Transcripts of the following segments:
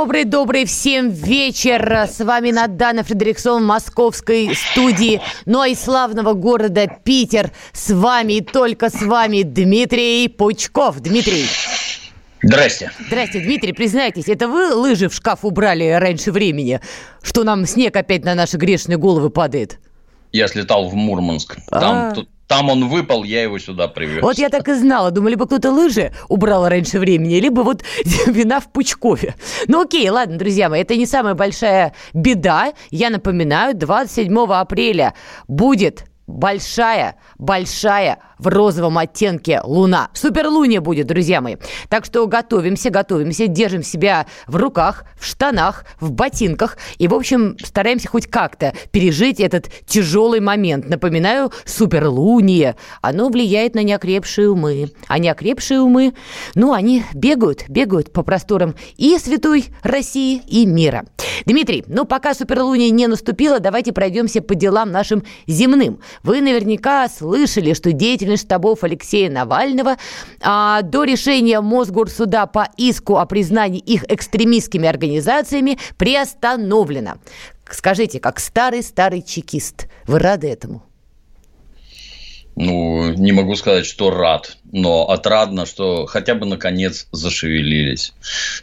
Добрый-добрый всем вечер. С вами Надана Фредериксон в московской студии. Ну а из славного города Питер с вами и только с вами Дмитрий Пучков. Дмитрий. Здрасте. Здрасте, Дмитрий, признайтесь, это вы лыжи в шкаф убрали раньше времени, что нам снег опять на наши грешные головы падает? Я слетал в Мурманск. Там, А. тут- там он выпал, я его сюда привез. Вот я так и знала. Думаю, либо кто-то лыжи убрал раньше времени, либо вот вина в Пучкове. Ну окей, ладно, друзья мои, это не самая большая беда. Я напоминаю, 27 апреля будет большая, большая в розовом оттенке луна. Суперлуния будет, друзья мои. Так что готовимся, готовимся, держим себя в руках, в штанах, в ботинках. И, в общем, стараемся хоть как-то пережить этот тяжелый момент. Напоминаю, суперлуние, оно влияет на неокрепшие умы. А неокрепшие умы, ну, они бегают, бегают по просторам и святой России, и мира. Дмитрий, ну, пока суперлуния не наступила, давайте пройдемся по делам нашим земным. Вы наверняка слышали, что деятельность штабов Алексея Навального а, до решения Мосгорсуда по иску о признании их экстремистскими организациями приостановлена. Скажите, как старый-старый чекист, вы рады этому? Ну, не могу сказать, что рад, но отрадно, что хотя бы наконец зашевелились.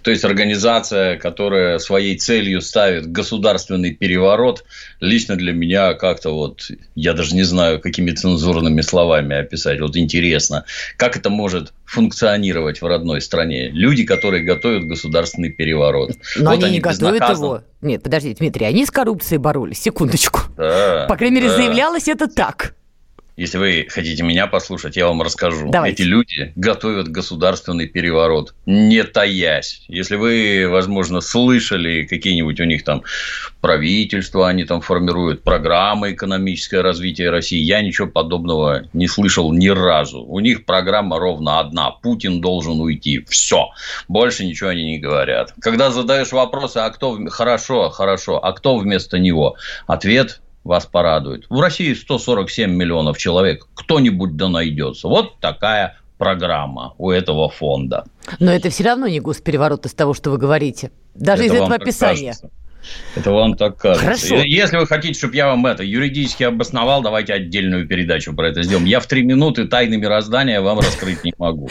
То есть организация, которая своей целью ставит государственный переворот, лично для меня как-то вот, я даже не знаю, какими цензурными словами описать. Вот интересно, как это может функционировать в родной стране? Люди, которые готовят государственный переворот. Но Вот они не готовят его. Нет, подождите, Дмитрий, они с коррупцией боролись. Секундочку. Да, По крайней мере, да. заявлялось это так. Если вы хотите меня послушать, я вам расскажу. Давайте. Эти люди готовят государственный переворот, не таясь. Если вы, возможно, слышали какие-нибудь у них там правительства, они там формируют программы экономическое развитие России, я ничего подобного не слышал ни разу. У них программа ровно одна. Путин должен уйти. Все. Больше ничего они не говорят. Когда задаешь вопросы, а кто... Хорошо, хорошо. А кто вместо него? Ответ вас порадует. В России 147 миллионов человек. Кто-нибудь да найдется. Вот такая программа у этого фонда. Но это все равно не госпереворот из того, что вы говорите. Даже Это из этого описания. кажется. Это вам так кажется. Хорошо. Если вы хотите, чтобы я вам это юридически обосновал, давайте отдельную передачу про это сделаем. Я в три минуты тайны мироздания вам раскрыть не могу.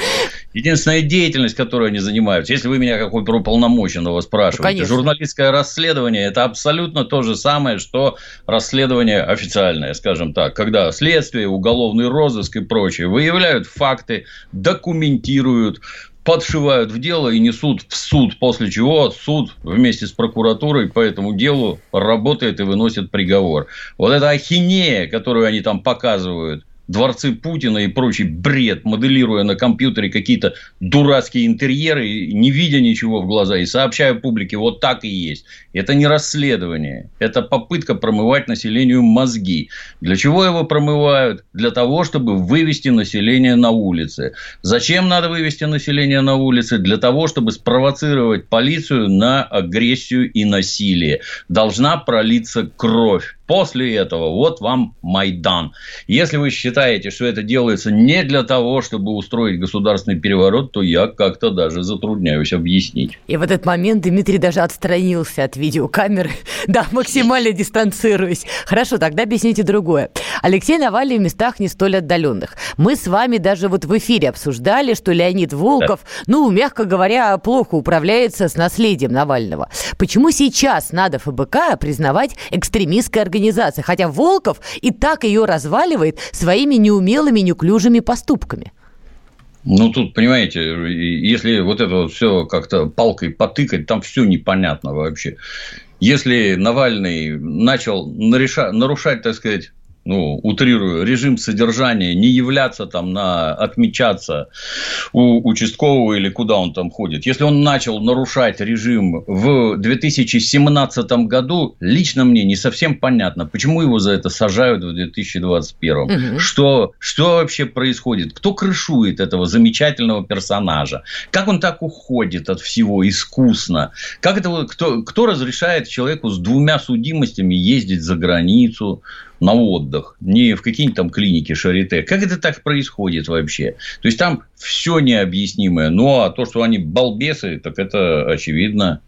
Единственная деятельность, которой они занимаются, если вы меня как уполномоченного спрашиваете, конечно. журналистское расследование – это абсолютно то же самое, что расследование официальное, скажем так, когда следствие, уголовный розыск и прочее выявляют факты, документируют, подшивают в дело и несут в суд, после чего суд вместе с прокуратурой по этому делу работает и выносит приговор. Вот эта ахинея, которую они там показывают, дворцы Путина и прочий бред, моделируя на компьютере какие-то дурацкие интерьеры, не видя ничего в глаза, и сообщая публике, вот так и есть. Это не расследование, это попытка промывать населению мозги. Для чего его промывают? Для того, чтобы вывести население на улицы. Зачем надо вывести население на улицы? Для того, чтобы спровоцировать полицию на агрессию и насилие. Должна пролиться кровь. После этого вот вам Майдан. Если вы считаете, что это делается не для того, чтобы устроить государственный переворот, то я как-то даже затрудняюсь объяснить. И в этот момент Дмитрий даже отстранился от видеокамеры. Да, максимально дистанцируясь. Хорошо, тогда объясните другое. Алексей Навальный в местах не столь отдаленных. Мы с вами даже вот в эфире обсуждали, что Леонид Волков, ну, мягко говоря, плохо управляется с наследием Навального. Почему сейчас надо ФБК признавать экстремистской организацией, хотя Волков и так ее разваливает своими неумелыми, неуклюжими поступками? Ну, тут, понимаете, если вот это вот все как-то палкой потыкать, там все непонятно вообще. Если Навальный начал нареша- нарушать, так сказать, ну, утрирую, режим содержания, не являться там на, отмечаться у участкового или куда он там ходит. Если он начал нарушать режим в 2017 году, лично мне не совсем понятно, почему его за это сажают в 2021. Угу. Что, что вообще происходит? Кто крышует этого замечательного персонажа? Как он так уходит от всего искусно? Как это, кто, кто разрешает человеку с двумя судимостями ездить за границу? На отдых, не в какие-нибудь там клиники Шарите. Как это так происходит вообще? То есть, там все необъяснимое. Ну, а то, что они балбесы, так это очевидно.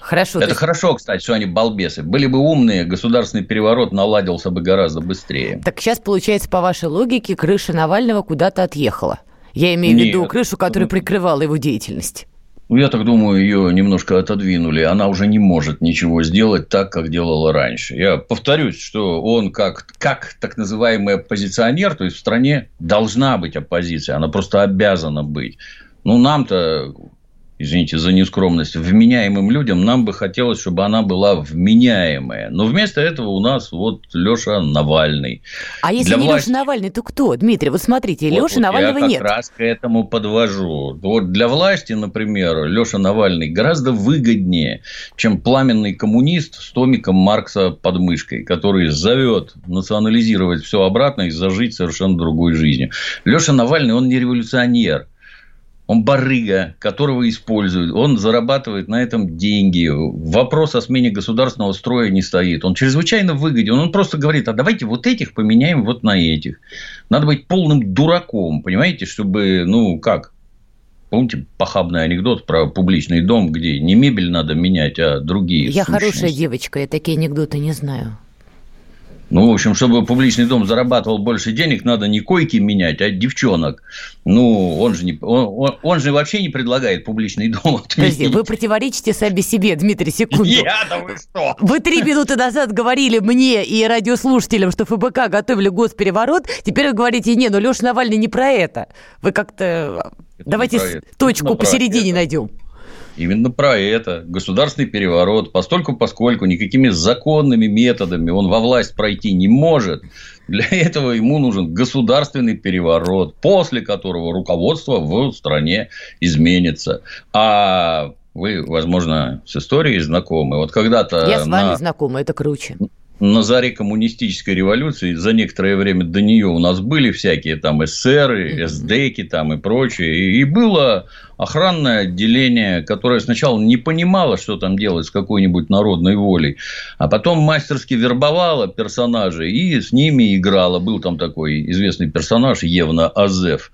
Хорошо. Это есть... хорошо, кстати, что они балбесы. Были бы умные, государственный переворот наладился бы гораздо быстрее. Так сейчас, получается, по вашей логике, крыша Навального куда-то отъехала. Я имею в виду крышу, которая прикрывала его деятельность. Ну, я так думаю, ее немножко отодвинули. Она уже не может ничего сделать так, как делала раньше. Я повторюсь, что он как, как так называемый оппозиционер, то есть в стране должна быть оппозиция, она просто обязана быть. Ну, нам-то извините за нескромность, вменяемым людям, нам бы хотелось, чтобы она была вменяемая. Но вместо этого у нас вот Леша Навальный. А если Для не власти... Леша Навальный, то кто? Дмитрий, вот смотрите, вот, Леша вот Навального я нет. Я как раз к этому подвожу. Вот для власти, например, Леша Навальный гораздо выгоднее, чем пламенный коммунист с томиком Маркса под мышкой, который зовет национализировать все обратно и зажить совершенно другой жизнью. Леша Навальный, он не революционер он барыга, которого используют, он зарабатывает на этом деньги. Вопрос о смене государственного строя не стоит. Он чрезвычайно выгоден. Он просто говорит, а давайте вот этих поменяем вот на этих. Надо быть полным дураком, понимаете, чтобы, ну, как, Помните похабный анекдот про публичный дом, где не мебель надо менять, а другие Я сущности. хорошая девочка, я такие анекдоты не знаю. Ну, в общем, чтобы публичный дом зарабатывал больше денег, надо не койки менять, а девчонок. Ну, он же, не, он, он, он же вообще не предлагает публичный дом отменить. Подожди, вы противоречите сами себе, Дмитрий, секунду. Я-то вы что? Вы три минуты назад говорили мне и радиослушателям, что ФБК готовили госпереворот. Теперь вы говорите, не, ну Леша Навальный не про это. Вы как-то... Давайте точку посередине найдем. Именно про это. Государственный переворот. Постольку, поскольку никакими законными методами он во власть пройти не может, для этого ему нужен государственный переворот, после которого руководство в стране изменится. А вы, возможно, с историей знакомы. Вот когда-то Я с вами на... знакома, это круче на заре коммунистической революции, за некоторое время до нее у нас были всякие там эсеры, эсдеки там и прочее. И было охранное отделение, которое сначала не понимало, что там делать с какой-нибудь народной волей, а потом мастерски вербовало персонажей и с ними играло. Был там такой известный персонаж Евна Азеф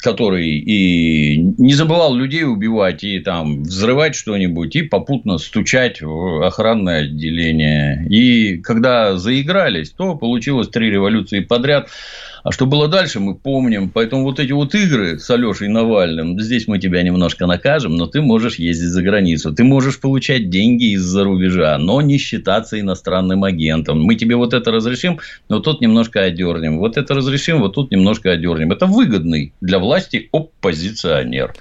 который и не забывал людей убивать, и там взрывать что-нибудь, и попутно стучать в охранное отделение. И когда заигрались, то получилось три революции подряд. А что было дальше, мы помним. Поэтому вот эти вот игры с Алешей Навальным, здесь мы тебя немножко накажем, но ты можешь ездить за границу. Ты можешь получать деньги из-за рубежа, но не считаться иностранным агентом. Мы тебе вот это разрешим, но тут немножко одернем. Вот это разрешим, вот тут немножко одернем. Это выгодный для власти оппозиционер.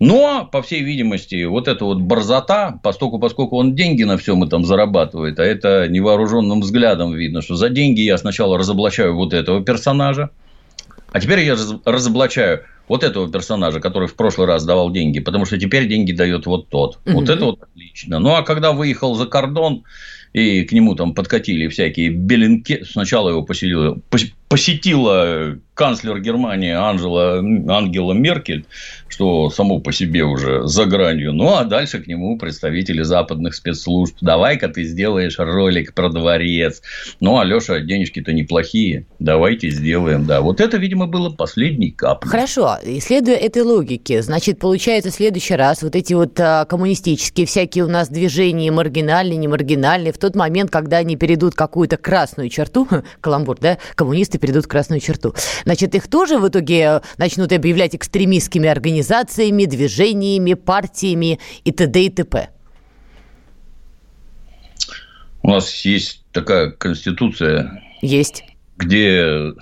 Но, по всей видимости, вот эта вот борзота, поскольку, поскольку он деньги на всем этом зарабатывает, а это невооруженным взглядом видно, что за деньги я сначала разоблачаю вот этого персонажа, а теперь я разоблачаю вот этого персонажа, который в прошлый раз давал деньги, потому что теперь деньги дает вот тот. Угу. Вот это вот отлично. Ну, а когда выехал за кордон, и к нему там подкатили всякие беленки, сначала его поселила, посетила канцлер Германии Анжела, Ангела Меркель, что само по себе уже за гранью. Ну, а дальше к нему представители западных спецслужб. Давай-ка ты сделаешь ролик про дворец. Ну, Алеша, денежки-то неплохие. Давайте сделаем, да. Вот это, видимо, было последний кап. Хорошо. Исследуя этой логике, значит, получается, в следующий раз вот эти вот а, коммунистические всякие у нас движения, маргинальные, не маргинальные, в тот момент, когда они перейдут какую-то красную черту, каламбур, да, коммунисты перейдут красную черту, значит, их тоже в итоге э, начнут объявлять экстремистскими организациями, движениями, партиями и т.д. и т.п. У нас есть такая конституция. Есть. Где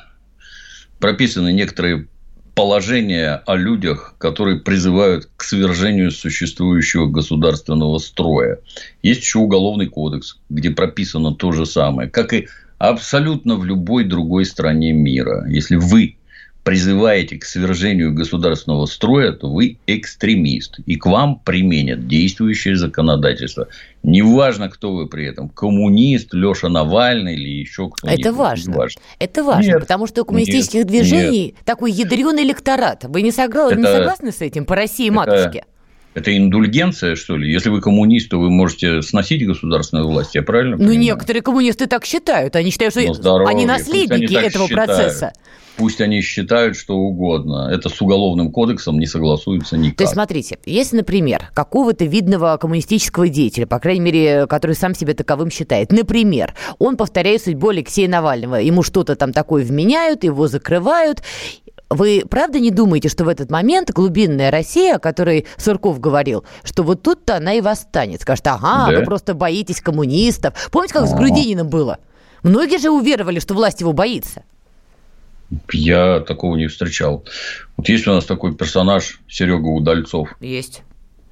прописаны некоторые положения о людях, которые призывают к свержению существующего государственного строя. Есть еще уголовный кодекс, где прописано то же самое, как и абсолютно в любой другой стране мира. Если вы призываете к свержению государственного строя, то вы экстремист. И к вам применят действующее законодательство. Неважно, кто вы при этом. Коммунист, Леша Навальный или еще кто-нибудь. Это важно. важно. Это важно, нет, потому что у коммунистических нет, движений нет. такой ядреный электорат. Вы не, согла... это, не согласны с этим по России матушке? Это индульгенция, что ли? Если вы коммунист, то вы можете сносить государственную власть, я правильно Ну, некоторые коммунисты так считают. Они считают, что ну, здоровье. они наследники они этого считают. процесса. Пусть они считают что угодно. Это с уголовным кодексом не согласуется никак. То есть, смотрите, если, например, какого-то видного коммунистического деятеля, по крайней мере, который сам себя таковым считает, например, он повторяет судьбу Алексея Навального, ему что-то там такое вменяют, его закрывают, вы правда не думаете, что в этот момент глубинная Россия, о которой Сурков говорил, что вот тут-то она и восстанет? Скажет, ага, да? вы просто боитесь коммунистов. Помните, как ага. с Грудининым было? Многие же уверовали, что власть его боится. Я такого не встречал. Вот есть у нас такой персонаж Серега Удальцов. Есть.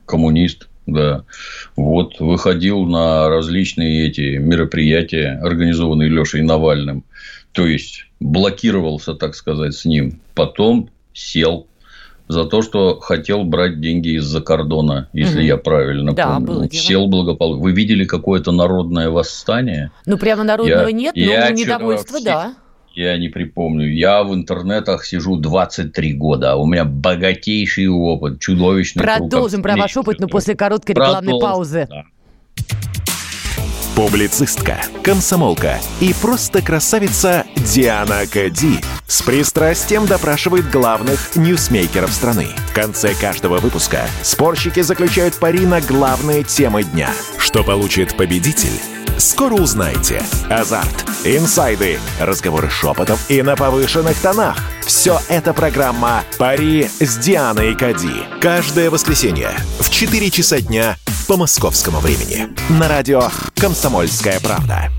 Коммунист, да. Вот выходил на различные эти мероприятия, организованные Лешей Навальным. То есть блокировался, так сказать, с ним. Потом сел за то, что хотел брать деньги из-за кордона, если угу. я правильно да, помню. Было Сел благополучно. Вы видели какое-то народное восстание? Ну, прямо народного я, нет, но я недовольство, да. Я не припомню. Я в интернетах сижу 23 года. У меня богатейший опыт, чудовищный Продолжим про ваш опыт, но после короткой рекламной Продолжим, паузы. Да. Публицистка, комсомолка и просто красавица Диана Кади с пристрастием допрашивает главных ньюсмейкеров страны. В конце каждого выпуска спорщики заключают пари на главные темы дня. Что получит победитель? Скоро узнаете. Азарт, инсайды, разговоры шепотов и на повышенных тонах. Все это программа «Пари с Дианой Кади». Каждое воскресенье в 4 часа дня по московскому времени. На радио «Комсомольская правда».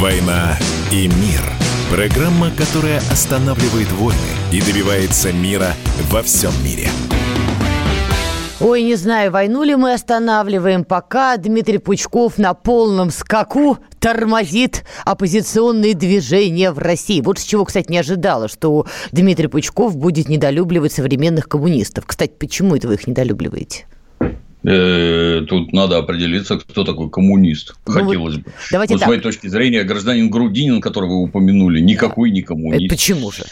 «Война и мир» – Программа, которая останавливает войны и добивается мира во всем мире. Ой, не знаю, войну ли мы останавливаем, пока Дмитрий Пучков на полном скаку тормозит оппозиционные движения в России. Вот с чего, кстати, не ожидала, что Дмитрий Пучков будет недолюбливать современных коммунистов. Кстати, почему это вы их недолюбливаете? Э, тут надо определиться, кто такой коммунист. Ну, Хотелось бы. Давайте вот так. с моей точки зрения, гражданин Грудинин, которого вы упомянули, никакой не коммунист. Это почему же?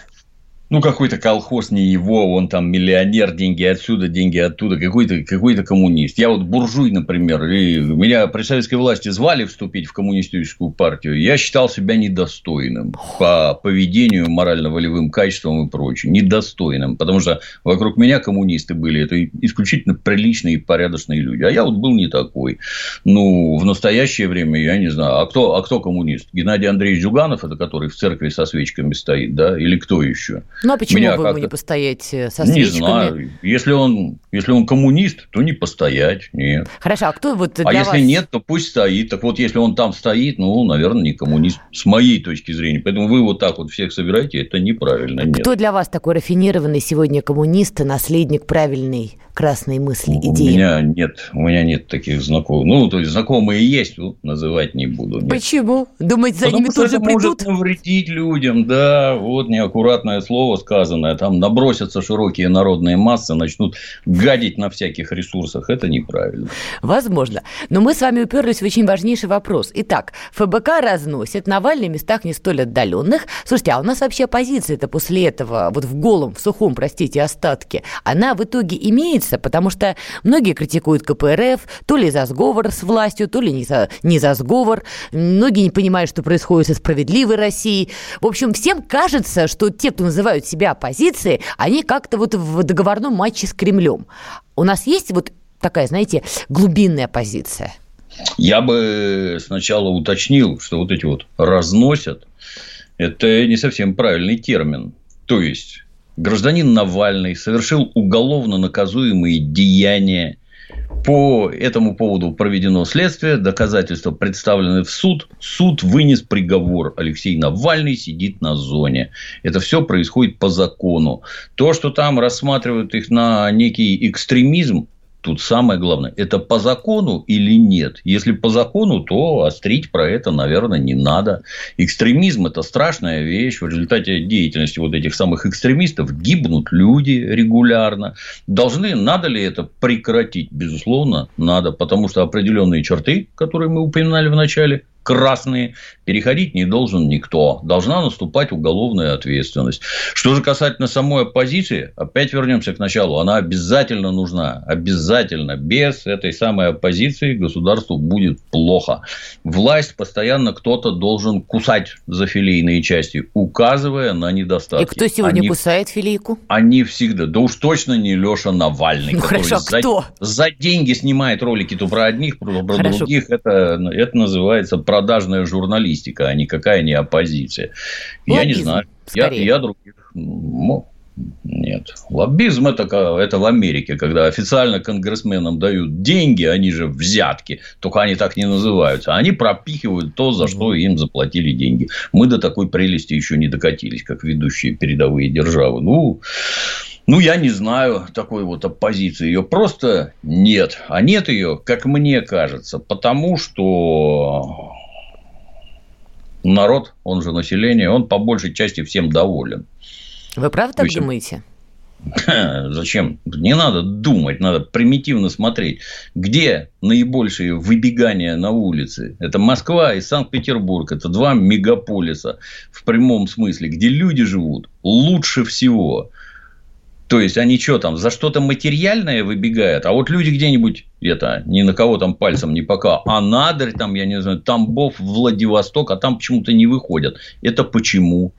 Ну, какой-то колхоз не его, он там миллионер, деньги отсюда, деньги оттуда, какой-то какой коммунист. Я вот буржуй, например, и меня при советской власти звали вступить в коммунистическую партию, я считал себя недостойным по поведению, морально-волевым качествам и прочее, недостойным, потому что вокруг меня коммунисты были, это исключительно приличные и порядочные люди, а я вот был не такой. Ну, в настоящее время, я не знаю, а кто, а кто коммунист? Геннадий Андреевич Зюганов, это который в церкви со свечками стоит, да, или кто еще? Ну, а почему Меня бы ему не постоять э, со свечками? Не знаю. Если он, если он коммунист, то не постоять, нет. Хорошо, а кто вот для А вас... если нет, то пусть стоит. Так вот, если он там стоит, ну, наверное, не коммунист, с моей точки зрения. Поэтому вы вот так вот всех собираете, это неправильно, нет. Кто для вас такой рафинированный сегодня коммунист, наследник правильной красной мысли, идеи? У меня нет, у меня нет таких знакомых. Ну, то есть, знакомые есть, ну, называть не буду. Нет. Почему? Думаете, за Потому ними тоже придут? может навредить людям, да, вот неаккуратное слово слово сказанное, там набросятся широкие народные массы, начнут гадить на всяких ресурсах. Это неправильно. Возможно. Но мы с вами уперлись в очень важнейший вопрос. Итак, ФБК разносит, Навальный в местах не столь отдаленных. Слушайте, а у нас вообще оппозиция-то после этого, вот в голом, в сухом, простите, остатке, она в итоге имеется, потому что многие критикуют КПРФ, то ли за сговор с властью, то ли не за, не за сговор. Многие не понимают, что происходит со справедливой Россией. В общем, всем кажется, что те, кто называют называют себя оппозицией, они как-то вот в договорном матче с Кремлем. У нас есть вот такая, знаете, глубинная позиция? Я бы сначала уточнил, что вот эти вот разносят, это не совсем правильный термин. То есть, гражданин Навальный совершил уголовно наказуемые деяния, по этому поводу проведено следствие, доказательства представлены в суд. Суд вынес приговор. Алексей Навальный сидит на зоне. Это все происходит по закону. То, что там рассматривают их на некий экстремизм, Тут самое главное, это по закону или нет? Если по закону, то острить про это, наверное, не надо. Экстремизм – это страшная вещь. В результате деятельности вот этих самых экстремистов гибнут люди регулярно. Должны, надо ли это прекратить? Безусловно, надо. Потому что определенные черты, которые мы упоминали в начале, красные, переходить не должен никто. Должна наступать уголовная ответственность. Что же касательно самой оппозиции, опять вернемся к началу. Она обязательно нужна. Обязательно. Без этой самой оппозиции государству будет плохо. Власть постоянно кто-то должен кусать за филейные части, указывая на недостатки. И кто сегодня они, кусает филейку? Они всегда. Да уж точно не Леша Навальный. Ну, хорошо, за, кто? За деньги снимает ролики то про одних, про хорошо. других. Это, это называется продажная журналистика, а никакая не оппозиция. Лоббизм, я не знаю. Я, я других. Ну, нет. Лоббизм это, это в Америке, когда официально конгрессменам дают деньги, они же взятки, только они так не называются. Они пропихивают то, за что им заплатили деньги. Мы до такой прелести еще не докатились, как ведущие передовые державы. Ну, ну, я не знаю такой вот оппозиции. Ее просто нет. А нет ее, как мне кажется, потому что народ, он же население, он по большей части всем доволен. Вы правда так есть, думаете? Зачем? Не надо думать, надо примитивно смотреть. Где наибольшие выбегания на улицы? Это Москва и Санкт-Петербург. Это два мегаполиса в прямом смысле, где люди живут лучше всего. То есть, они что там, за что-то материальное выбегают, а вот люди где-нибудь, это, ни на кого там пальцем не пока, а Надрь, там, я не знаю, Тамбов, Владивосток, а там почему-то не выходят. Это почему?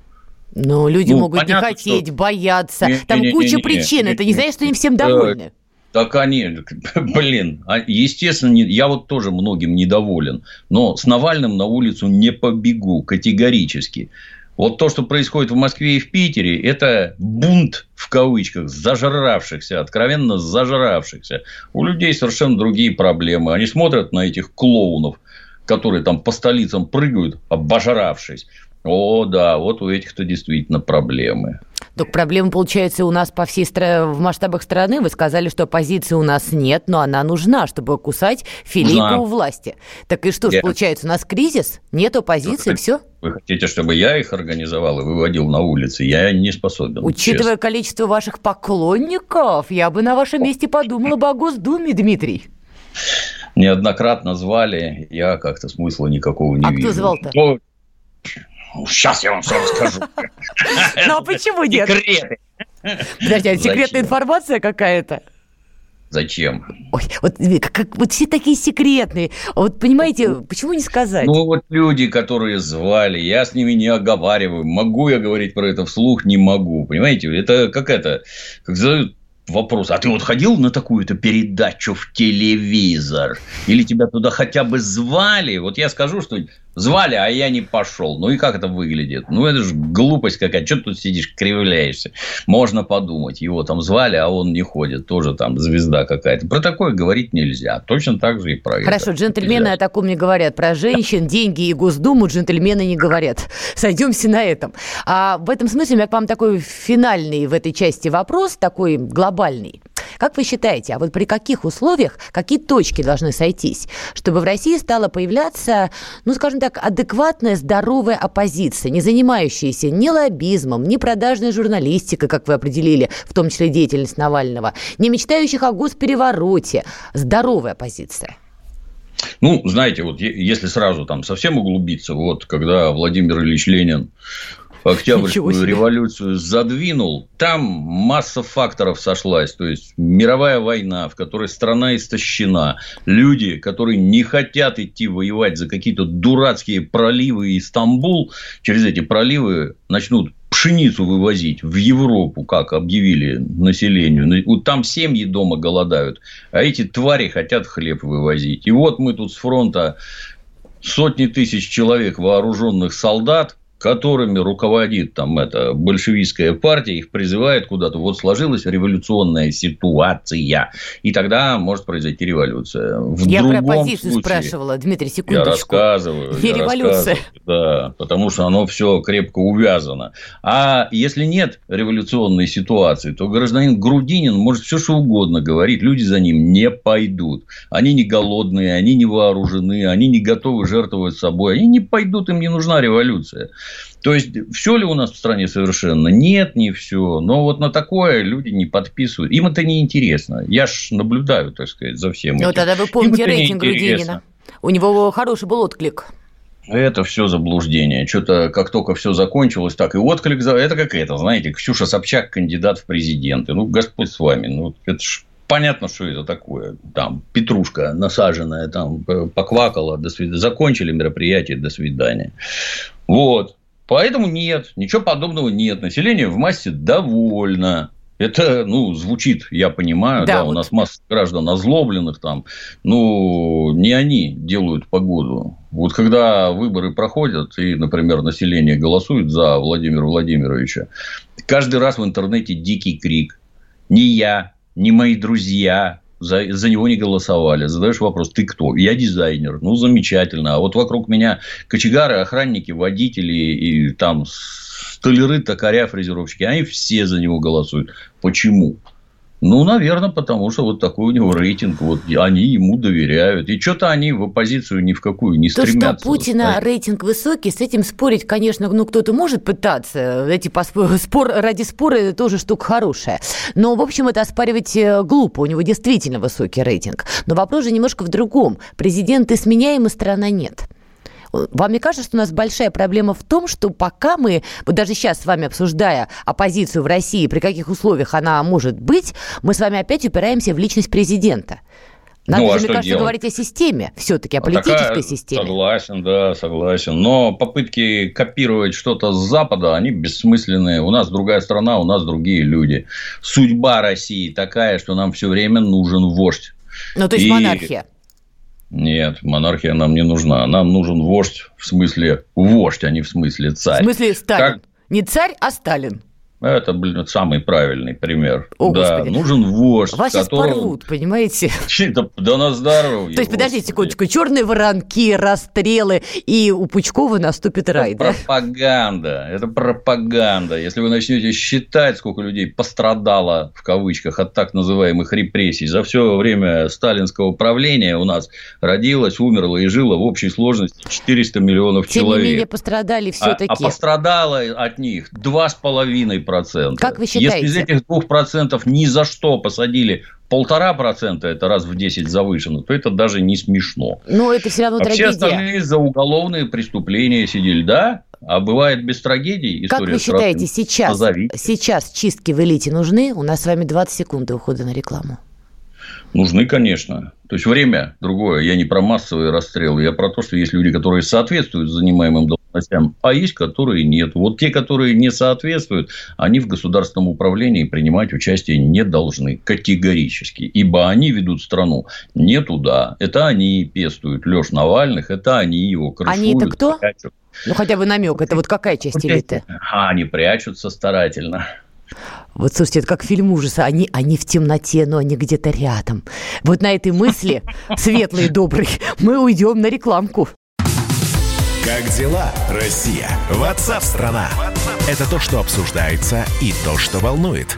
Ну, люди ну, могут понятно, не хотеть, что... бояться. Не, там не, куча не, не, причин. Не, это не значит, что они всем довольны. Так они, блин, а, естественно, я вот тоже многим недоволен, но с Навальным на улицу не побегу категорически. Вот то, что происходит в Москве и в Питере, это бунт, в кавычках, зажравшихся, откровенно зажравшихся. У людей совершенно другие проблемы. Они смотрят на этих клоунов, которые там по столицам прыгают, обожравшись. О, да, вот у этих-то действительно проблемы. Так проблема получается у нас по всей стра... в масштабах страны. Вы сказали, что оппозиции у нас нет, но она нужна, чтобы кусать филейку у власти. Так и что ж, получается, у нас кризис? Нет оппозиции, все? Вы хотите, чтобы я их организовал и выводил на улицы? Я не способен. Учитывая честно. количество ваших поклонников, я бы на вашем месте подумала бы о Госдуме, Дмитрий. Неоднократно звали, я как-то смысла никакого не а вижу. А кто звал-то? Сейчас я вам все расскажу. Ну а почему нет? Секреты. Подожди, а секретная информация какая-то? Зачем? Ой, вот как, как вот все такие секретные. Вот понимаете, почему не сказать? Ну вот люди, которые звали, я с ними не оговариваю. Могу я говорить про это вслух? Не могу. Понимаете, это как это, как задают вопрос, а ты вот ходил на такую-то передачу в телевизор? Или тебя туда хотя бы звали? Вот я скажу, что звали, а я не пошел. Ну и как это выглядит? Ну это же глупость какая. Что ты тут сидишь, кривляешься? Можно подумать, его там звали, а он не ходит. Тоже там звезда какая-то. Про такое говорить нельзя. Точно так же и про Хорошо, это. Джентльмены нельзя. о таком не говорят. Про женщин, деньги и Госдуму джентльмены не говорят. Сойдемся на этом. А в этом смысле у меня к вам такой финальный в этой части вопрос, такой глобальный. Как вы считаете, а вот при каких условиях, какие точки должны сойтись, чтобы в России стала появляться, ну, скажем так, адекватная, здоровая оппозиция, не занимающаяся ни лоббизмом, ни продажной журналистикой, как вы определили, в том числе деятельность Навального, не мечтающих о госперевороте, здоровая оппозиция? Ну, знаете, вот если сразу там совсем углубиться, вот когда Владимир Ильич Ленин Октябрьскую революцию задвинул, там масса факторов сошлась. То есть, мировая война, в которой страна истощена. Люди, которые не хотят идти воевать за какие-то дурацкие проливы и Стамбул, через эти проливы начнут пшеницу вывозить в Европу, как объявили населению. Там семьи дома голодают, а эти твари хотят хлеб вывозить. И вот мы тут с фронта сотни тысяч человек вооруженных солдат которыми руководит там эта большевистская партия, их призывает куда-то. Вот сложилась революционная ситуация, и тогда может произойти революция. В я про оппозицию случае, спрашивала, Дмитрий, секундочку. Я рассказываю. Не я революция. Рассказываю, да, потому что оно все крепко увязано. А если нет революционной ситуации, то гражданин Грудинин может все что угодно говорить, люди за ним не пойдут. Они не голодные, они не вооружены, они не готовы жертвовать собой, они не пойдут, им не нужна революция. То есть, все ли у нас в стране совершенно? Нет, не все. Но вот на такое люди не подписывают. Им это не интересно. Я ж наблюдаю, так сказать, за всем ну, тогда вы помните рейтинг Грудинина. У него хороший был отклик. Это все заблуждение. Что-то как только все закончилось, так и отклик за... Это как это, знаете, Ксюша Собчак, кандидат в президенты. Ну, Господь с вами. Ну, это ж понятно, что это такое. Там петрушка насаженная, там поквакала, до свидания. Закончили мероприятие, до свидания. Вот. Поэтому нет, ничего подобного нет. Население в массе довольно. Это, ну, звучит, я понимаю, да, да вот. у нас масса граждан озлобленных там, ну, не они делают погоду. Вот когда выборы проходят, и, например, население голосует за Владимира Владимировича, каждый раз в интернете дикий крик. Не я, не мои друзья, за, за него не голосовали. Задаешь вопрос, ты кто? Я дизайнер. Ну, замечательно. А вот вокруг меня кочегары, охранники, водители и там столяры, токаря, фрезеровщики. Они все за него голосуют. Почему? Ну, наверное, потому что вот такой у него рейтинг, вот они ему доверяют. И что-то они в оппозицию ни в какую не стремятся. То, что Путина ставить. рейтинг высокий, с этим спорить, конечно, ну, кто-то может пытаться. Эти спор, ради спора это тоже штука хорошая. Но, в общем, это оспаривать э, глупо. У него действительно высокий рейтинг. Но вопрос же немножко в другом. Президент и сменяемый страна нет. Вам не кажется, что у нас большая проблема в том, что пока мы, вот даже сейчас с вами обсуждая оппозицию в России, при каких условиях она может быть, мы с вами опять упираемся в личность президента. Надо ну, а же, мне кажется, делать? говорить о системе все-таки, о политической Такая, системе. Согласен, да, согласен. Но попытки копировать что-то с Запада, они бессмысленные. У нас другая страна, у нас другие люди. Судьба России такая, что нам все время нужен вождь. Ну, то есть И... монархия. Нет, монархия нам не нужна. Нам нужен вождь, в смысле вождь, а не в смысле царь. В смысле Сталин. Как... Не царь, а Сталин. Это, блин, самый правильный пример. О, да, Господи. нужен вождь. Вас которого... сейчас порвут, понимаете? Да, да на здоровье. То есть, подождите секундочку, черные воронки, расстрелы, и у Пучкова наступит рай, это да? пропаганда, это пропаганда. Если вы начнете считать, сколько людей пострадало, в кавычках, от так называемых репрессий, за все время сталинского правления у нас родилось, умерло и жило в общей сложности 400 миллионов Тем человек. Тем не менее, пострадали все-таки. А, а пострадало от них 2,5 процента. Как вы считаете? Если из этих двух процентов ни за что посадили полтора процента, это раз в 10 завышено, то это даже не смешно. Но это все равно Вообще трагедия. остальные за уголовные преступления сидели, да? А бывает без трагедий. История как вы считаете, сейчас, сейчас чистки в элите нужны? У нас с вами 20 секунд до ухода на рекламу. Нужны, конечно. То есть время другое. Я не про массовые расстрелы, я про то, что есть люди, которые соответствуют занимаемым должностям, а есть, которые нет. Вот те, которые не соответствуют, они в государственном управлении принимать участие не должны категорически, ибо они ведут страну не туда. Это они пестуют Леш Навальных, это они его крышуют. Они это кто? Прячут. Ну, хотя бы намек. Это вот какая часть элиты? А, они прячутся старательно. Вот слушайте, это как фильм ужаса. Они, они в темноте, но они где-то рядом. Вот на этой мысли, светлый добрый, мы уйдем на рекламку. Как дела, Россия? Ватсап-страна! Это то, что обсуждается и то, что волнует.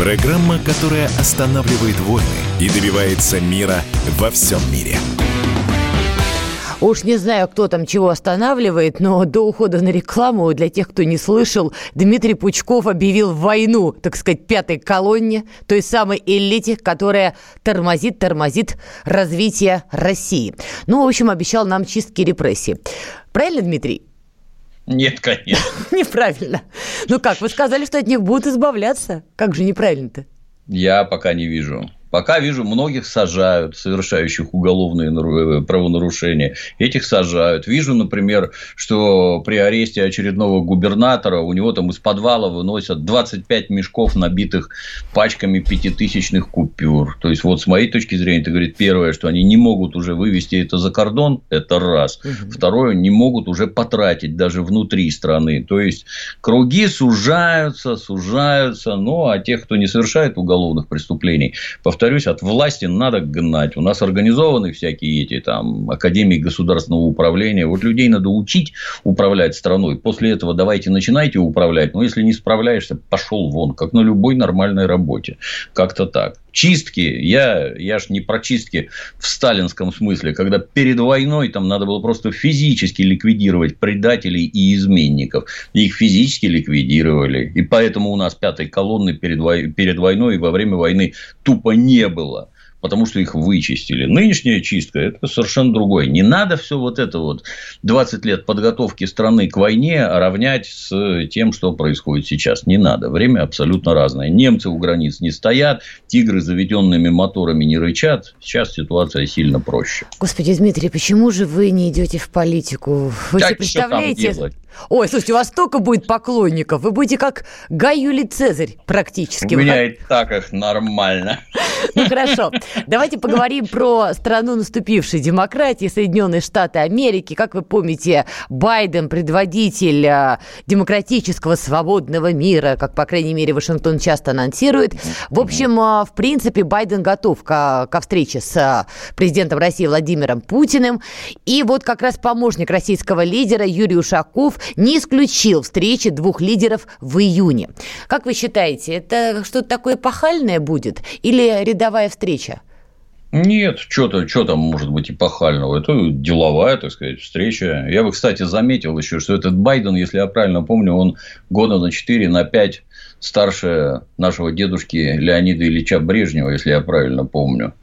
Программа, которая останавливает войны и добивается мира во всем мире. Уж не знаю, кто там чего останавливает, но до ухода на рекламу, для тех, кто не слышал, Дмитрий Пучков объявил войну, так сказать, пятой колонне, той самой элите, которая тормозит, тормозит развитие России. Ну, в общем, обещал нам чистки репрессий. Правильно, Дмитрий? Нет, конечно. Неправильно. Ну как, вы сказали, что от них будут избавляться. Как же неправильно-то? Я пока не вижу. Пока вижу, многих сажают, совершающих уголовные э, правонарушения. Этих сажают. Вижу, например, что при аресте очередного губернатора у него там из подвала выносят 25 мешков, набитых пачками пятитысячных купюр. То есть, вот с моей точки зрения, это говорит, первое, что они не могут уже вывести это за кордон, это раз. Угу. Второе, не могут уже потратить даже внутри страны. То есть, круги сужаются, сужаются. Ну, а тех, кто не совершает уголовных преступлений, повторюсь, от власти надо гнать. У нас организованы всякие эти там академии государственного управления. Вот людей надо учить управлять страной. После этого давайте начинайте управлять. Но если не справляешься, пошел вон, как на любой нормальной работе. Как-то так. Чистки, я, я ж не про чистки в сталинском смысле, когда перед войной там надо было просто физически ликвидировать предателей и изменников. Их физически ликвидировали. И поэтому у нас пятой колонны перед, перед войной и во время войны тупо не было потому что их вычистили. Нынешняя чистка – это совершенно другое. Не надо все вот это вот 20 лет подготовки страны к войне равнять с тем, что происходит сейчас. Не надо. Время абсолютно разное. Немцы у границ не стоят, тигры заведенными моторами не рычат. Сейчас ситуация сильно проще. Господи, Дмитрий, почему же вы не идете в политику? Вы так, представляете? Ой, слушайте, у вас столько будет поклонников. Вы будете как Гай Юлий Цезарь практически. У меня и так их нормально. Ну, хорошо. Давайте поговорим про страну наступившей демократии, Соединенные Штаты Америки. Как вы помните, Байден, предводитель а, демократического свободного мира, как, по крайней мере, Вашингтон часто анонсирует. В общем, а, в принципе, Байден готов ко, ко встрече с а, президентом России Владимиром Путиным. И вот как раз помощник российского лидера Юрий Ушаков не исключил встречи двух лидеров в июне. Как вы считаете, это что-то такое пахальное будет или рядовая встреча? Нет, что-то, что там может быть эпохального. Это деловая, так сказать, встреча. Я бы, кстати, заметил еще, что этот Байден, если я правильно помню, он года на 4, на 5 старше нашего дедушки Леонида Ильича Брежнева, если я правильно помню.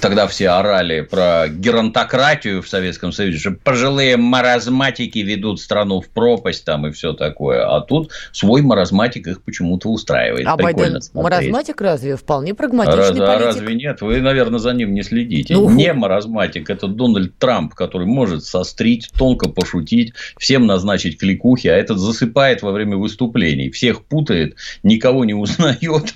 Тогда все орали про геронтократию в Советском Союзе, что пожилые маразматики ведут страну в пропасть там и все такое. А тут свой маразматик их почему-то устраивает. А Байден маразматик разве? Вполне прагматичный Раз, политик. А разве нет? Вы, наверное, за ним не следите. Ну, не маразматик, это Дональд Трамп, который может сострить, тонко пошутить, всем назначить кликухи, а этот засыпает во время выступлений, всех путает никого не узнает.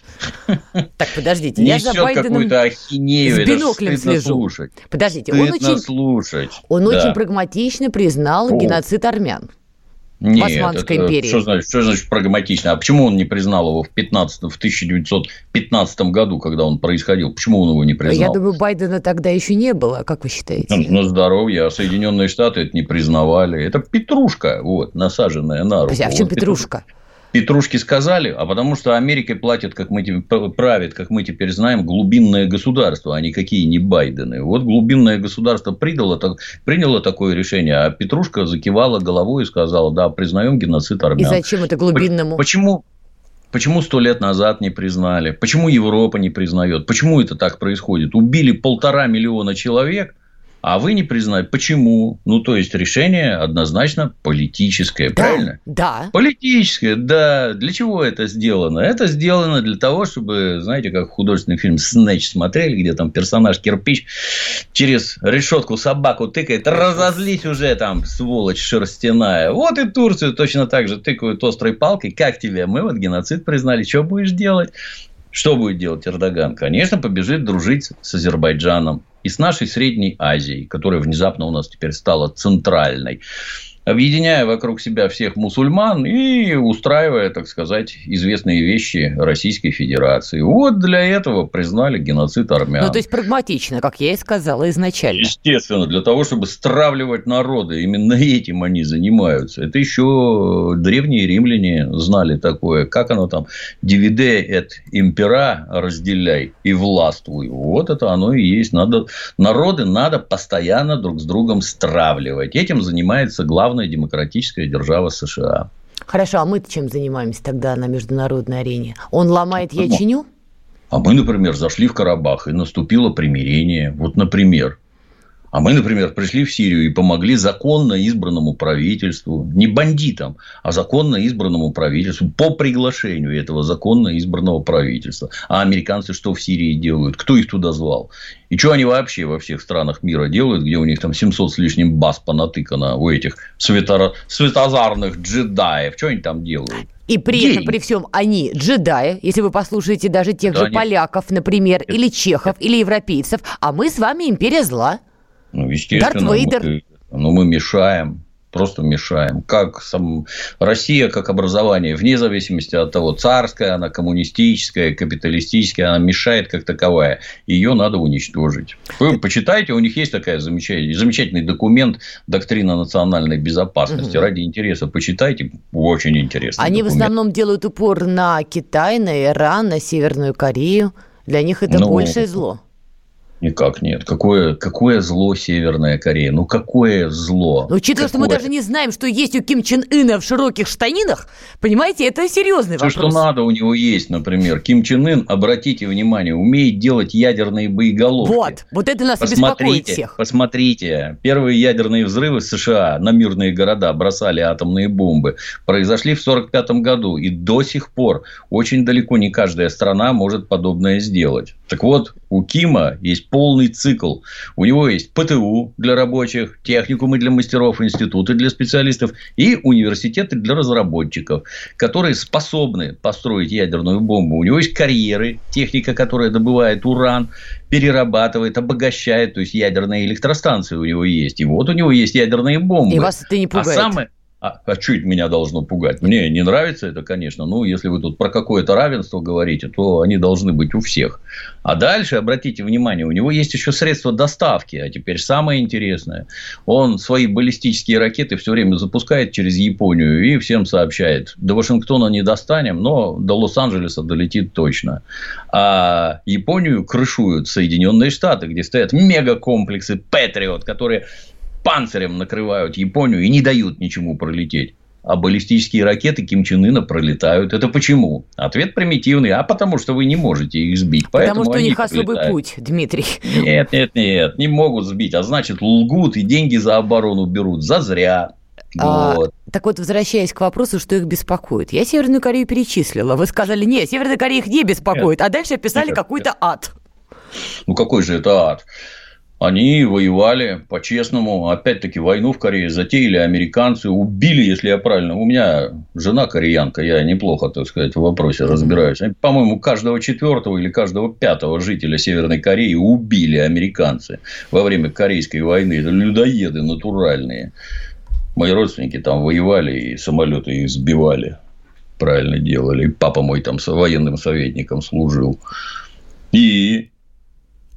Так, подождите, я за Байденом какую-то ахинею, с биноклем слежу. Слушать. Подождите, он очень, слушать. он да. очень прагматично признал О. геноцид армян. Нет, Османской это, империи. Что значит, что значит прагматично? А почему он не признал его в, 15, в 1915 году, когда он происходил? Почему он его не признал? Я думаю, Байдена тогда еще не было. Как вы считаете? На, на здоровье. А Соединенные Штаты это не признавали. Это петрушка, вот, насаженная на руку. А в чем вот, петрушка? петрушка? Петрушки сказали, а потому что Америкой платят, как мы правит, как мы теперь знаем, глубинное государство, а никакие не Байдены. Вот глубинное государство приняло, приняло такое решение, а Петрушка закивала головой и сказала, да, признаем геноцид армян. И зачем это глубинному? Почему? Почему сто лет назад не признали? Почему Европа не признает? Почему это так происходит? Убили полтора миллиона человек, а вы не признаете. Почему? Ну, то есть, решение однозначно политическое, да, правильно? Да. Политическое, да. Для чего это сделано? Это сделано для того, чтобы, знаете, как художественный фильм «Снэч» смотрели, где там персонаж Кирпич через решетку собаку тыкает, разозлись уже там, сволочь шерстяная. Вот и Турцию точно так же тыкают острой палкой. Как тебе? Мы вот геноцид признали. Что будешь делать? Что будет делать Эрдоган? Конечно, побежит дружить с Азербайджаном и с нашей Средней Азией, которая внезапно у нас теперь стала центральной объединяя вокруг себя всех мусульман и устраивая, так сказать, известные вещи Российской Федерации. Вот для этого признали геноцид армян. Ну, то есть прагматично, как я и сказала изначально. Естественно, для того, чтобы стравливать народы, именно этим они занимаются. Это еще древние римляне знали такое, как оно там, дивиде et импера разделяй и властвуй. Вот это оно и есть. Надо, народы надо постоянно друг с другом стравливать. Этим занимается главный главная демократическая держава США. Хорошо, а мы чем занимаемся тогда на международной арене? Он ломает яченю? А мы, например, зашли в Карабах, и наступило примирение. Вот, например. А мы, например, пришли в Сирию и помогли законно избранному правительству, не бандитам, а законно избранному правительству по приглашению этого законно избранного правительства. А американцы что в Сирии делают? Кто их туда звал? И что они вообще во всех странах мира делают, где у них там 700 с лишним баз понатыкано у этих светоро... светозарных джедаев? Что они там делают? И при Где этом, при всем, они джедаи, если вы послушаете даже тех да, же они... поляков, например, или чехов, или европейцев, а мы с вами империя зла. Ну, естественно. Дарт Вейдер. Мы, ну, мы мешаем просто мешаем. Как сам Россия, как образование, вне зависимости от того, царская она, коммунистическая, капиталистическая, она мешает как таковая. Ее надо уничтожить. Вы почитайте, у них есть такая замечательный, замечательный документ «Доктрина национальной безопасности». Угу. Ради интереса почитайте, очень интересно. Они документ. в основном делают упор на Китай, на Иран, на Северную Корею. Для них это ну, большее зло. Никак нет. Какое, какое зло Северная Корея? Ну, какое зло? Но учитывая, какое? что мы даже не знаем, что есть у Ким Чен Ына в широких штанинах, понимаете, это серьезный Все, вопрос. что надо у него есть, например. Ким Чен Ын, обратите внимание, умеет делать ядерные боеголовки. Вот, вот это нас посмотрите, беспокоит всех. Посмотрите, первые ядерные взрывы в США на мирные города бросали атомные бомбы. Произошли в 1945 году, и до сих пор очень далеко не каждая страна может подобное сделать. Так вот, у Кима есть полный цикл. У него есть ПТУ для рабочих, техникумы для мастеров, институты для специалистов и университеты для разработчиков, которые способны построить ядерную бомбу. У него есть карьеры, техника, которая добывает уран, перерабатывает, обогащает, то есть ядерные электростанции у него есть. И вот у него есть ядерные бомбы. И вас это не пугает? А самое, а, а что это меня должно пугать? Мне не нравится это, конечно. Ну, если вы тут про какое-то равенство говорите, то они должны быть у всех. А дальше, обратите внимание, у него есть еще средства доставки. А теперь самое интересное. Он свои баллистические ракеты все время запускает через Японию и всем сообщает. До Вашингтона не достанем, но до Лос-Анджелеса долетит точно. А Японию крышуют Соединенные Штаты, где стоят мегакомплексы Патриот, которые панцирем накрывают Японию и не дают ничему пролететь. А баллистические ракеты Ким Чен Ына пролетают. Это почему? Ответ примитивный. А потому что вы не можете их сбить. Потому что у них особый путь, Дмитрий. Нет, нет, нет. Не могут сбить. А значит, лгут и деньги за оборону берут. За зря. А, вот. Так вот, возвращаясь к вопросу, что их беспокоит. Я Северную Корею перечислила. Вы сказали, нет, Северная Корея их не беспокоит. Нет. А дальше описали какой-то ад. Ну, какой же это ад? Они воевали по-честному. Опять-таки, войну в Корее затеяли американцы. Убили, если я правильно. У меня жена кореянка, я неплохо, так сказать, в вопросе разбираюсь. По-моему, каждого четвертого или каждого пятого жителя Северной Кореи убили американцы во время Корейской войны. Это людоеды натуральные. Мои родственники там воевали, и самолеты их сбивали. Правильно делали. Папа мой там военным советником служил. И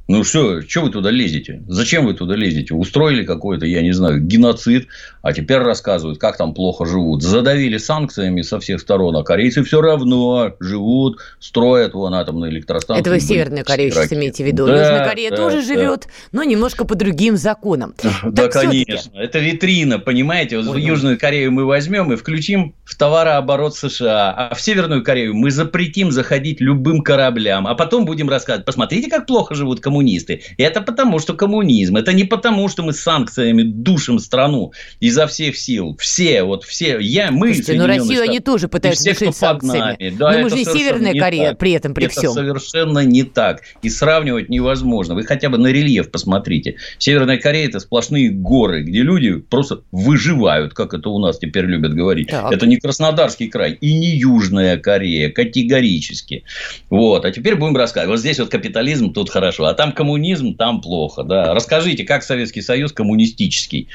ну что, что вы туда лезете? Зачем вы туда лезете? Устроили какой-то, я не знаю, геноцид, а теперь рассказывают, как там плохо живут. Задавили санкциями со всех сторон, а корейцы все равно живут, строят вон атомные электростанции. Это вы Северную Корею сейчас имеете в виду. Да, Южная Корея да, тоже да. живет, но немножко по другим законам. Да, конечно. Это витрина, понимаете? Вот Южную Корею мы возьмем и включим в товарооборот США, а в Северную Корею мы запретим заходить любым кораблям, а потом будем рассказывать, посмотрите, как плохо живут коммунисты коммунисты. Это потому, что коммунизм. Это не потому, что мы санкциями душим страну изо всех сил. Все, вот все, я, мы, Слушайте, но Россию Штаты, они тоже пытаются все, душить санкциями. Да, но мы же не Северная Корея так. при этом, при это всем. совершенно не так. И сравнивать невозможно. Вы хотя бы на рельеф посмотрите. Северная Корея – это сплошные горы, где люди просто выживают, как это у нас теперь любят говорить. Так. Это не Краснодарский край и не Южная Корея, категорически. Вот. А теперь будем рассказывать. Вот здесь вот капитализм, тут хорошо. А там там коммунизм, там плохо. Да. Расскажите, как Советский Союз коммунистический,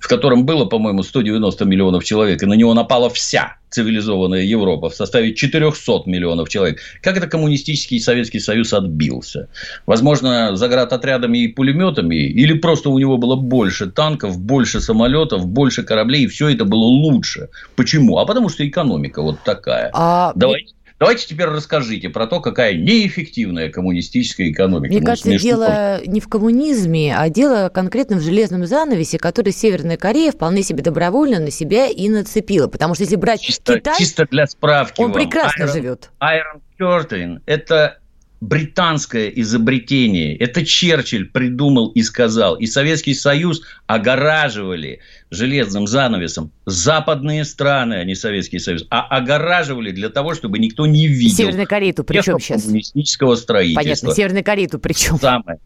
в котором было, по-моему, 190 миллионов человек, и на него напала вся цивилизованная Европа в составе 400 миллионов человек. Как это коммунистический Советский Союз отбился? Возможно, заградотрядами и пулеметами? Или просто у него было больше танков, больше самолетов, больше кораблей, и все это было лучше? Почему? А потому что экономика вот такая. А... Давайте Давайте теперь расскажите про то, какая неэффективная коммунистическая экономика. Мне кажется, смешно. дело не в коммунизме, а дело конкретно в железном занавесе, который Северная Корея вполне себе добровольно на себя и нацепила. Потому что если брать чисто, Китай, чисто для справки он вам. прекрасно Iron, живет. Iron Curtain – это британское изобретение. Это Черчилль придумал и сказал. И Советский Союз огораживали железным занавесом западные страны, а не Советский Союз, а огораживали для того, чтобы никто не видел. Северная Корея-то при чем сейчас? Коммунистического строительства. Понятно, Северная Корея-то при чем? Самое.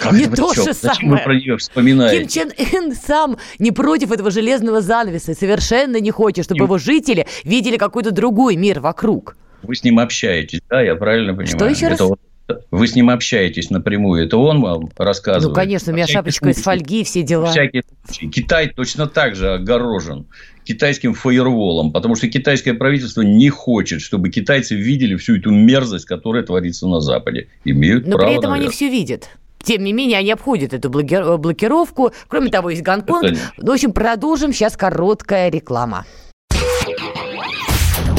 Как не то же Зачем вы про нее вспоминаете? Ким Чен Ын сам не против этого железного занавеса и совершенно не хочет, чтобы Ким... его жители видели какой-то другой мир вокруг. Вы с ним общаетесь, да, я правильно понимаю? Что еще Это раз? Вот вы с ним общаетесь напрямую, это он вам рассказывает? Ну, конечно, у меня шапочка случай, из фольги, все дела. Всякий случай. Китай точно так же огорожен китайским фаерволом, потому что китайское правительство не хочет, чтобы китайцы видели всю эту мерзость, которая творится на Западе. Имеют Но право, при этом наверное. они все видят. Тем не менее, они обходят эту блокировку. Кроме того, есть Гонконг. Это... В общем, продолжим. Сейчас короткая реклама.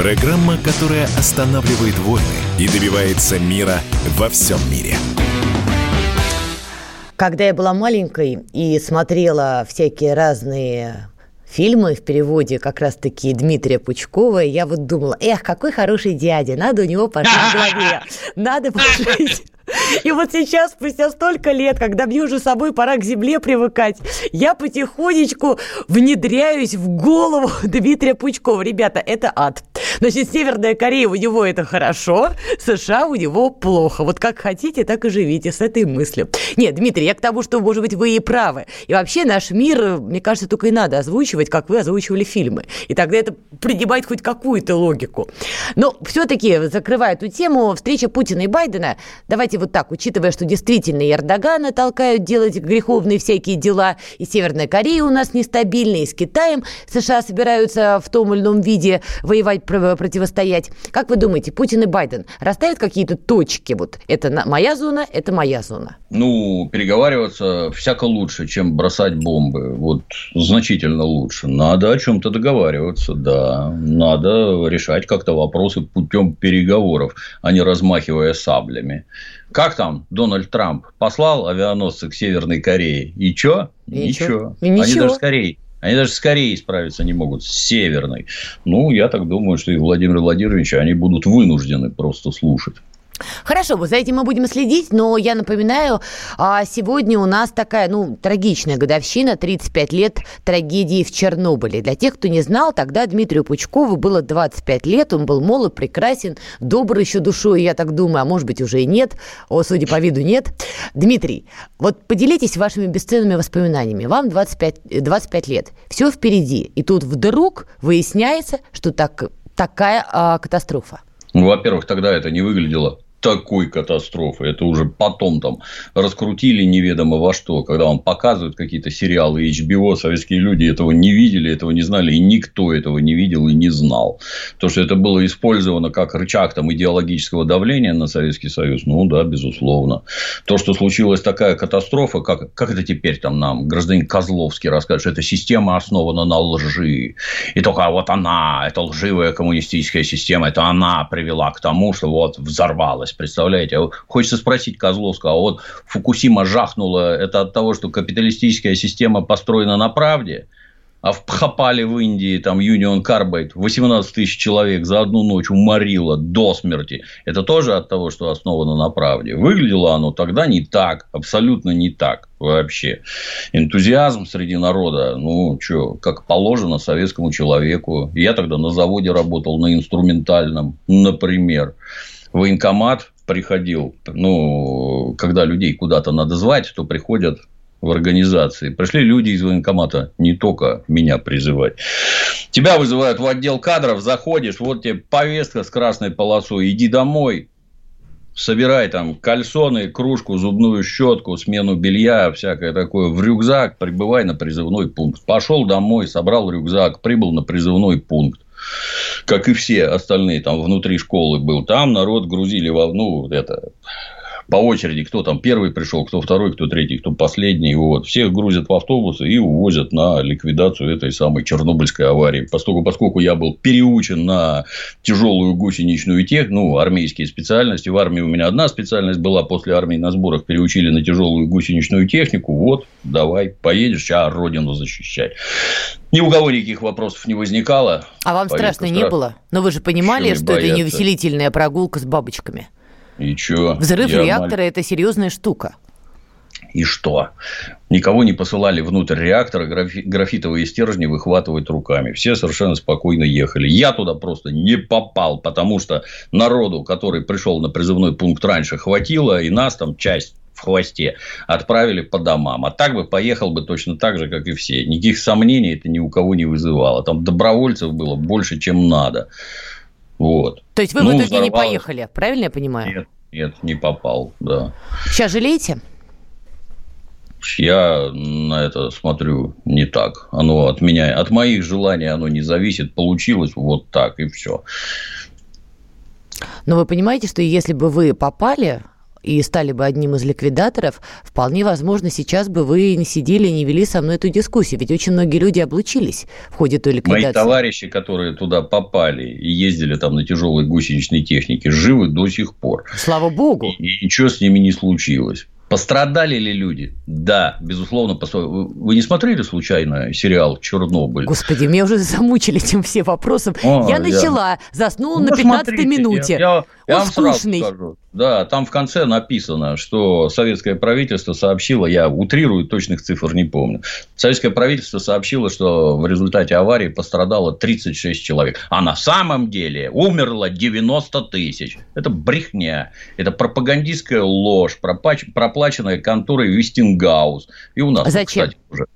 программа, которая останавливает войны и добивается мира во всем мире. Когда я была маленькой и смотрела всякие разные фильмы в переводе как раз-таки Дмитрия Пучкова, я вот думала, эх, какой хороший дядя, надо у него пожить в голове, надо пожить. И вот сейчас, спустя столько лет, когда мне уже с собой пора к земле привыкать, я потихонечку внедряюсь в голову Дмитрия Пучкова. Ребята, это ад. Значит, Северная Корея у него это хорошо, США у него плохо. Вот как хотите, так и живите с этой мыслью. Нет, Дмитрий, я к тому, что, может быть, вы и правы. И вообще наш мир, мне кажется, только и надо озвучивать, как вы озвучивали фильмы. И тогда это принимает хоть какую-то логику. Но все-таки, закрывая эту тему, встреча Путина и Байдена, давайте вот так, учитывая, что действительно и Эрдогана толкают делать греховные всякие дела, и Северная Корея у нас нестабильная, и с Китаем США собираются в том или ином виде воевать, противостоять. Как вы думаете, Путин и Байден расставят какие-то точки? Вот это моя зона, это моя зона. Ну, переговариваться всяко лучше, чем бросать бомбы. Вот значительно лучше. Надо о чем-то договариваться, да. Надо решать как-то вопросы путем переговоров, а не размахивая саблями. Как там Дональд Трамп послал авианосцы к Северной Корее? И чё? И ничего. И Они ничего. даже скорее. Они даже скорее справиться не могут с Северной. Ну, я так думаю, что и Владимир Владимирович, они будут вынуждены просто слушать. Хорошо, за этим мы будем следить, но я напоминаю, а, сегодня у нас такая, ну, трагичная годовщина, 35 лет трагедии в Чернобыле. Для тех, кто не знал, тогда Дмитрию Пучкову было 25 лет, он был молод, прекрасен, добр еще душой, я так думаю, а может быть уже и нет, о, судя по виду нет. Дмитрий, вот поделитесь вашими бесценными воспоминаниями. Вам 25, 25 лет, все впереди, и тут вдруг выясняется, что так, такая а, катастрофа. Ну, во-первых, тогда это не выглядело такой катастрофы. Это уже потом там раскрутили неведомо во что. Когда вам показывают какие-то сериалы HBO, советские люди этого не видели, этого не знали, и никто этого не видел и не знал. То, что это было использовано как рычаг там, идеологического давления на Советский Союз, ну да, безусловно. То, что случилась такая катастрофа, как, как это теперь там нам гражданин Козловский расскажет, что эта система основана на лжи. И только вот она, эта лживая коммунистическая система, это она привела к тому, что вот взорвалась представляете? Хочется спросить Козловского, а вот Фукусима жахнула, это от того, что капиталистическая система построена на правде? А в Пхапале в Индии, там Union Carbide, 18 тысяч человек за одну ночь уморило до смерти. Это тоже от того, что основано на правде. Выглядело оно тогда не так, абсолютно не так вообще. Энтузиазм среди народа, ну, что, как положено советскому человеку. Я тогда на заводе работал, на инструментальном, например военкомат приходил, ну, когда людей куда-то надо звать, то приходят в организации. Пришли люди из военкомата не только меня призывать. Тебя вызывают в отдел кадров, заходишь, вот тебе повестка с красной полосой, иди домой, собирай там кальсоны, кружку, зубную щетку, смену белья, всякое такое в рюкзак, прибывай на призывной пункт. Пошел домой, собрал рюкзак, прибыл на призывной пункт. Как и все остальные, там внутри школы был. Там народ грузили во, ну, это, по очереди, кто там первый пришел, кто второй, кто третий, кто последний. Вот. Всех грузят в автобусы и увозят на ликвидацию этой самой Чернобыльской аварии. Поскольку, поскольку я был переучен на тяжелую гусеничную тех, ну, армейские специальности. В армии у меня одна специальность была, после армии на сборах переучили на тяжелую гусеничную технику. Вот, давай, поедешь, сейчас родину защищать. Ни у кого никаких вопросов не возникало. А вам страшно не было? Но вы же понимали, что бояться? это не увеселительная прогулка с бабочками. И что? Взрыв я реактора – это серьезная штука. И что? Никого не посылали внутрь реактора, графи- графитовые стержни выхватывать руками. Все совершенно спокойно ехали. Я туда просто не попал, потому что народу, который пришел на призывной пункт раньше, хватило, и нас там часть в хвосте отправили по домам. А так бы поехал бы точно так же, как и все. Никаких сомнений это ни у кого не вызывало. Там добровольцев было больше, чем надо. Вот. То есть вы ну, в итоге взорвалось. не поехали, правильно я понимаю? Нет, нет, не попал, да. Сейчас жалеете? Я на это смотрю не так. Оно от меня, от моих желаний оно не зависит. Получилось вот так и все. Но вы понимаете, что если бы вы попали, и стали бы одним из ликвидаторов, вполне возможно, сейчас бы вы не сидели и не вели со мной эту дискуссию. Ведь очень многие люди облучились в ходе той ликвидации. Мои товарищи, которые туда попали и ездили там на тяжелой гусеничной технике, живы до сих пор. Слава богу. И, и ничего с ними не случилось. Пострадали ли люди? Да, безусловно. Вы не смотрели случайно сериал «Чернобыль»? Господи, меня уже замучили этим все вопросом. А, я начала, я... заснула ну, на 15 минуте. Я, я, я вам скучный. сразу скажу. Да, там в конце написано, что советское правительство сообщило, я утрирую, точных цифр не помню. Советское правительство сообщило, что в результате аварии пострадало 36 человек. А на самом деле умерло 90 тысяч. Это брехня. Это пропагандистская ложь, проплаченная конторой Вестингаус. И у нас, а Зачем? кстати, уже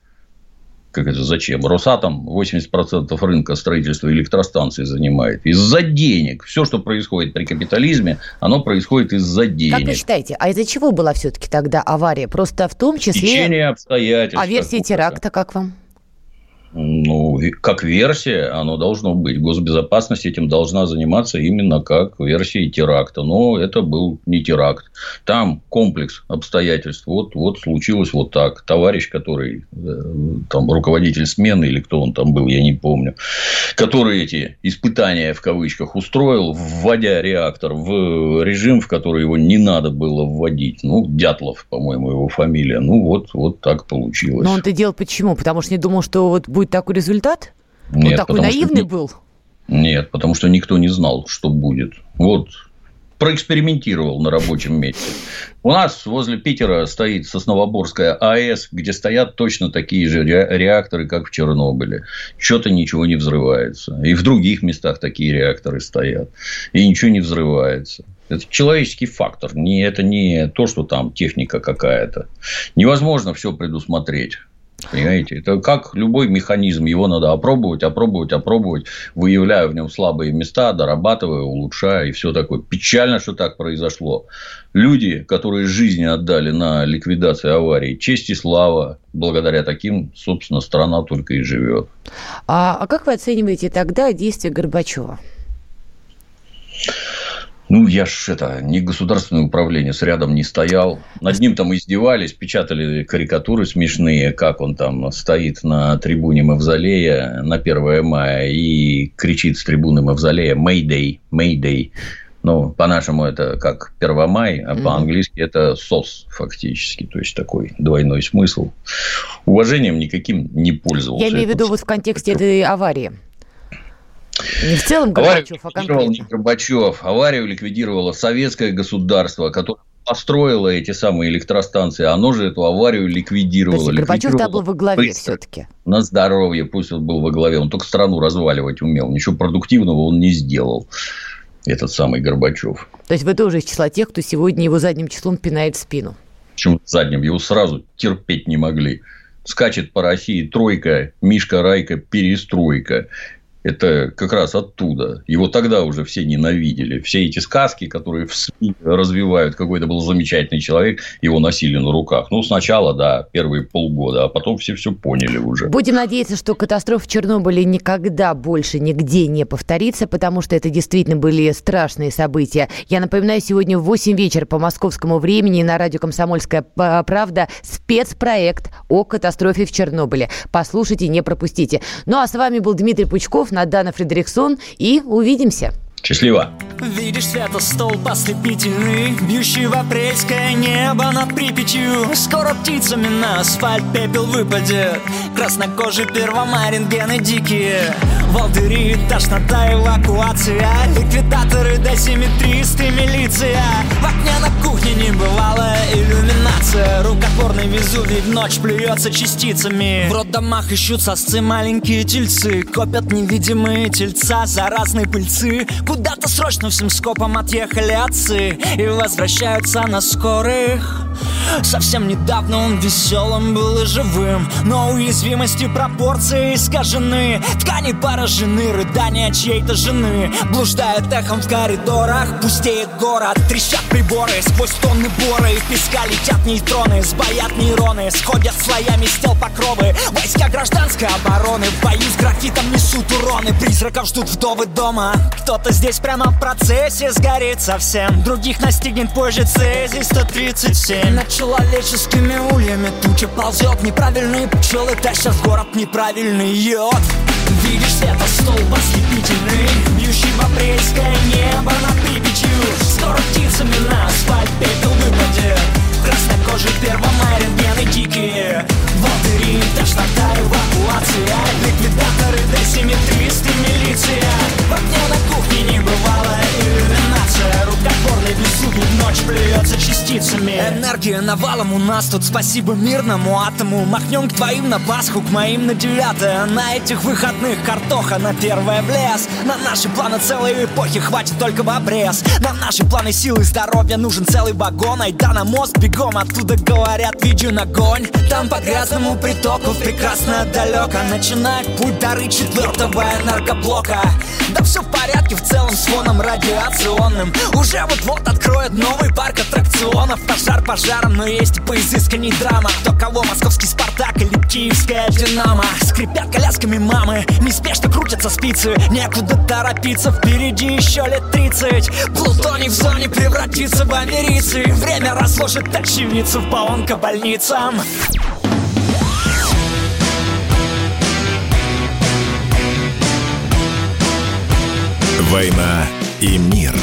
как это зачем? Росатом 80% рынка строительства электростанций занимает. Из-за денег. Все, что происходит при капитализме, оно происходит из-за денег. Как вы считаете, а из-за чего была все-таки тогда авария? Просто в том числе... Течение обстоятельств. А версия теракта как вам? Ну, как версия, оно должно быть. Госбезопасность этим должна заниматься именно как версией теракта. Но это был не теракт. Там комплекс обстоятельств. Вот, вот случилось вот так. Товарищ, который э, там руководитель смены или кто он там был, я не помню, который эти испытания в кавычках устроил, вводя реактор в режим, в который его не надо было вводить. Ну, Дятлов, по-моему, его фамилия. Ну, вот, вот так получилось. Но он это делал почему? Потому что не думал, что вот будет будет такой результат? Нет, Он такой наивный что... был? Нет, потому что никто не знал, что будет. Вот проэкспериментировал на рабочем месте. У нас возле Питера стоит Сосновоборская АЭС, где стоят точно такие же реакторы, как в Чернобыле. Что-то ничего не взрывается. И в других местах такие реакторы стоят. И ничего не взрывается. Это человеческий фактор. Не, это не то, что там техника какая-то. Невозможно все предусмотреть. Понимаете? Это как любой механизм. Его надо опробовать, опробовать, опробовать, выявляя в нем слабые места, дорабатывая, улучшая и все такое. Печально, что так произошло. Люди, которые жизни отдали на ликвидацию аварии, честь и слава, благодаря таким, собственно, страна только и живет. А, а как вы оцениваете тогда действия Горбачева? Ну, я ж это, не государственное управление, с рядом не стоял. Над ним там издевались, печатали карикатуры смешные, как он там стоит на трибуне Мавзолея на 1 мая и кричит с трибуны Мавзолея «Mayday, Mayday». Ну, по-нашему это как 1 май, а mm-hmm. по-английски это СОС фактически. То есть, такой двойной смысл. Уважением никаким не пользовался. Я имею в виду вот в контексте этой аварии. Не в целом Горбачев, а конкретно. не Горбачев. Аварию ликвидировало советское государство, которое построило эти самые электростанции, оно же эту аварию ликвидировало. То Горбачев тогда был во главе все-таки. На здоровье, пусть он был во главе. Он только страну разваливать умел. Ничего продуктивного он не сделал. Этот самый Горбачев. То есть вы тоже из числа тех, кто сегодня его задним числом пинает в спину? Почему задним? Его сразу терпеть не могли. Скачет по России тройка, Мишка Райка, перестройка это как раз оттуда. Его тогда уже все ненавидели. Все эти сказки, которые в СМИ развивают, какой-то был замечательный человек, его носили на руках. Ну, сначала, да, первые полгода, а потом все все поняли уже. Будем надеяться, что катастрофа в Чернобыле никогда больше нигде не повторится, потому что это действительно были страшные события. Я напоминаю, сегодня в 8 вечера по московскому времени на радио «Комсомольская правда» спецпроект о катастрофе в Чернобыле. Послушайте, не пропустите. Ну, а с вами был Дмитрий Пучков, Надана Фредериксон и увидимся. Счастливо! Видишь светостолб ослепительный Бьющий в апрельское небо над Припятью. Скоро птицами на асфальт пепел выпадет. Краснокожий первомай, гены дикие. Волдыри, тошнота, эвакуация Ликвидаторы, досимметристы, милиция. В окне на кухне небывалая иллюминация. Рукотворный Везувий в ночь плюется частицами. В роддомах ищут сосцы маленькие тельцы. Копят невидимые тельца заразной пыльцы Куда-то срочно всем скопом отъехали отцы И возвращаются на скорых. Совсем недавно он веселым был и живым Но уязвимости пропорции искажены. Ткани поражены, рыдания чьей-то жены. Блуждает эхом в коридорах, пустеет город. Трещат приборы, сквозь тонны боры. И песка летят нейтроны, сбоят нейроны. Сходят слоями стел покровы. Войска гражданской обороны. В бою с графитом несут уроны. Призраков ждут вдовы дома. Кто-то здесь прямо в процессе сгорит совсем. Других настигнет позже цезий 137 Над человеческими ульями туча ползет. Неправильные пчелы тащат в город неправильный йод. Видишь светостолб ослепительный Бьющий в апрельское небо над Припятью. Скоро птицами на асфальт пепел выпадет Краснокожий первомай, рентгены дикие Волдыри, тошнота, эвакуация Ликвидаторы, досимметристы, милиция. В окне на кухне не бывало иллюминация Рукотворный беззубый ночь плюется частицами. Энергия навалом у нас тут. Спасибо мирному атому. Махнем к твоим на Пасху, к моим на девятое. На этих выходных картоха на первое в лес. На наши планы целой эпохи хватит только в обрез. На наши планы силы и здоровья нужен целый вагон. Айда на мост бегом, оттуда говорят видео на огонь Там по грязному притоку прекрасно далеко. Начинает путь дары четвертого энергоблока. Да все в порядке в целом с фоном радиационным. Уже вот-вот откроют новый парк аттракционов. Пожар пожаром, но есть и поизысканней драма. Кто кого, московский Спартак или киевская Динамо Скрипят колясками мамы, неспешно крутятся спицы. Некуда торопиться, впереди еще лет тридцать. Плутоний в зоне превратится в америцы. Время разложит очевидцев по онкобольницам «Война и мир»